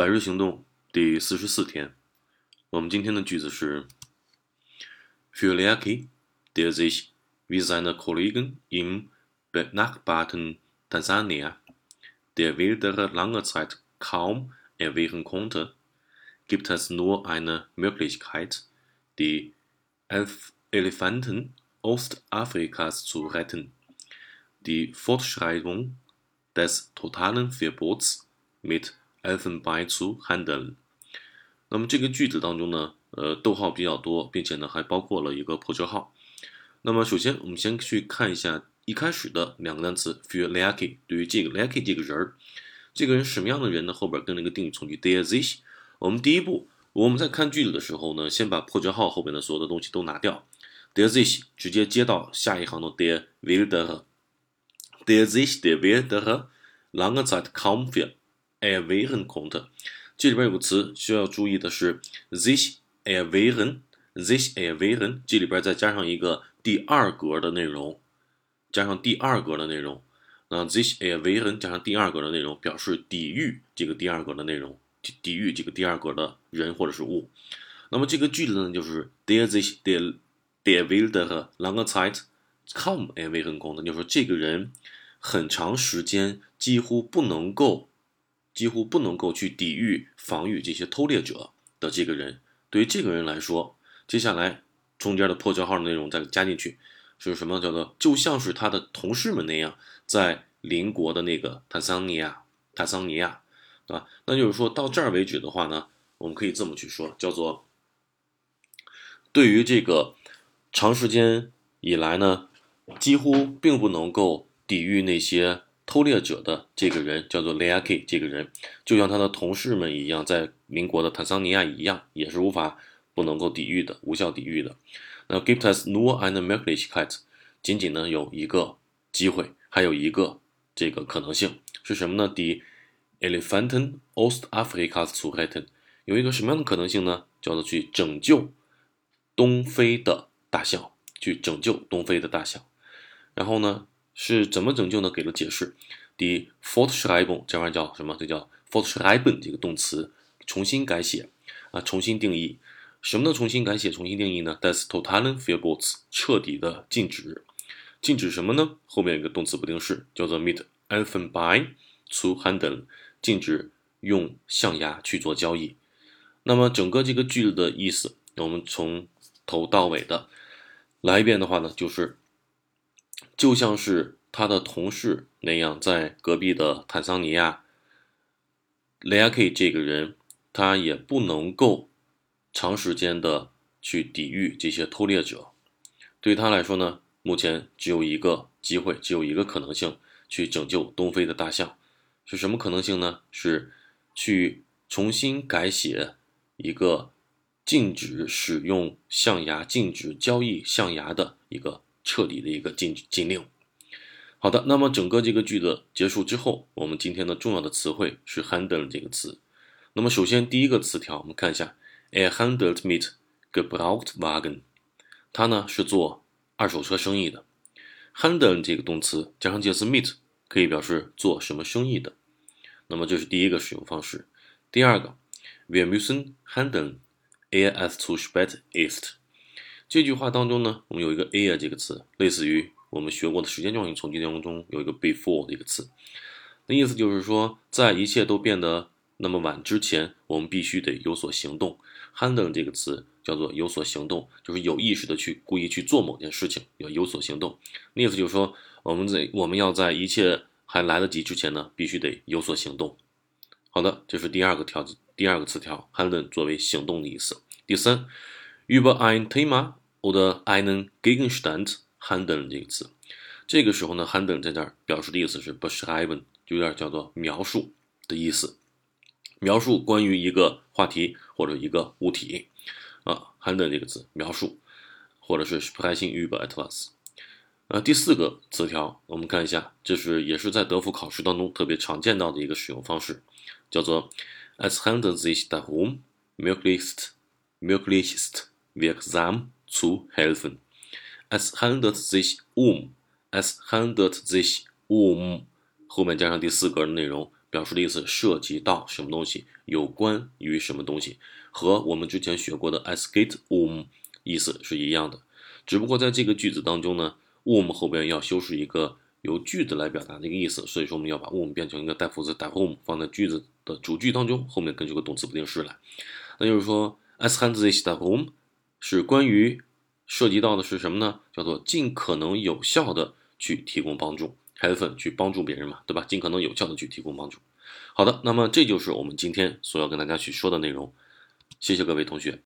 百日行动第四十四天，我们今天的句子是：Für Leaki, der sich wie seine Kollegen im benachbarten Tansania der Wilderer lange Zeit kaum erwehren konnte, gibt es nur eine Möglichkeit, die Elf Elefanten Ostafrikas zu retten: die Fortschreibung des totalen Verbots mit Elfen bei zu handeln。那么这个句子当中呢，呃，逗号比较多，并且呢还包括了一个破折号。那么首先我们先去看一下一开始的两个单词 für Leaki。对于这个 Leaki 这个人儿，这个人什么样的人呢？后边跟了一个定语从句 der sich。我们第一步，我们在看句子的时候呢，先把破折号后边的所有的东西都拿掉，der sich 直接接到下一行的 der wilder。der sich der wilder lange Zeit kaum erwehren konnte。这里边有个词需要注意的是 sich erwehren，sich erwehren，这里边再加上一个第二格的内容，加上第二格的内容。那 sich erwehren 加上第二格的内容，表示抵御这个第二格的内容，抵御这个第二格的人或者是物。那么这个句子呢，就是 der sich der der wilde lange Zeit kaum erwehren konnte，就是说这个人很长时间几乎不能够。几乎不能够去抵御、防御这些偷猎者的这个人，对于这个人来说，接下来中间的破折号内容再加进去，是什么？叫做就像是他的同事们那样，在邻国的那个坦桑尼亚，坦桑尼亚，对吧？那就是说到这儿为止的话呢，我们可以这么去说，叫做对于这个长时间以来呢，几乎并不能够抵御那些。偷猎者的这个人叫做 Leaki，这个人就像他的同事们一样，在邻国的坦桑尼亚一样，也是无法不能够抵御的，无效抵御的。那 gibt es nur eine Möglichkeit，仅仅呢有一个机会，还有一个这个可能性是什么呢？Die Elefanten Ostafrikas zu retten，有一个什么样的可能性呢？叫做去拯救东非的大象，去拯救东非的大象。然后呢？是怎么拯救呢？给了解释。第一，fortschreiben 这玩意叫什么？这叫 Fortschreiben 这个动词，重新改写啊，重新定义。什么的重新改写、重新定义呢？Das totalen Verbots 彻底的禁止。禁止什么呢？后面有个动词不定式，叫做 mit Elfenbein zu handeln，禁止用象牙去做交易。那么整个这个句子的意思，我们从头到尾的来一遍的话呢，就是。就像是他的同事那样，在隔壁的坦桑尼亚，雷亚 K 这个人，他也不能够长时间的去抵御这些偷猎者。对他来说呢，目前只有一个机会，只有一个可能性，去拯救东非的大象。是什么可能性呢？是去重新改写一个禁止使用象牙、禁止交易象牙的一个。彻底的一个禁禁令。好的，那么整个这个句子结束之后，我们今天的重要的词汇是 handle 这个词。那么首先第一个词条，我们看一下，a handled mit Gebrauchtwagen，它呢是做二手车生意的。handle 这个动词加上介词 mit，可以表示做什么生意的。那么这是第一个使用方式。第二个，wir müssen handeln，er es zu spät ist。这句话当中呢，我们有一个 a 这个词，类似于我们学过的时间状语从句当中有一个 before 的一个词，那意思就是说，在一切都变得那么晚之前，我们必须得有所行动。handle 这个词叫做有所行动，就是有意识的去故意去做某件事情，要有所行动。那意思就是说，我们在我们要在一切还来得及之前呢，必须得有所行动。好的，这是第二个条子第二个词条，handle 作为行动的意思。第三。Über ein Thema oder einen Gegenstand handeln 这个词，这个时候呢，handen 在这儿表示的意思是 beschreiben，就有点叫做描述的意思，描述关于一个话题或者一个物体啊，handen 这个词描述，或者是 sprechen über etwas。呃，第四个词条，我们看一下，这是也是在德福考试当中特别常见到的一个使用方式，叫做 as handelt sich darum möglichst möglichst wirksam zu helfen. Es handelt sich um, es handelt sich um，后面加上第四格的内容，表示的意思涉及到什么东西，有关于什么东西，和我们之前学过的 es geht um 意思是一样的。只不过在这个句子当中呢，um 后边要修饰一个由句子来表达的一个意思，所以说我们要把 um 变成一个带副词 darum 放在句子的主句当中，后面跟这个动词不定式来。那就是说，es handelt sich darum 是关于涉及到的是什么呢？叫做尽可能有效的去提供帮助，helfen 去帮助别人嘛，对吧？尽可能有效的去提供帮助。好的，那么这就是我们今天所要跟大家去说的内容。谢谢各位同学。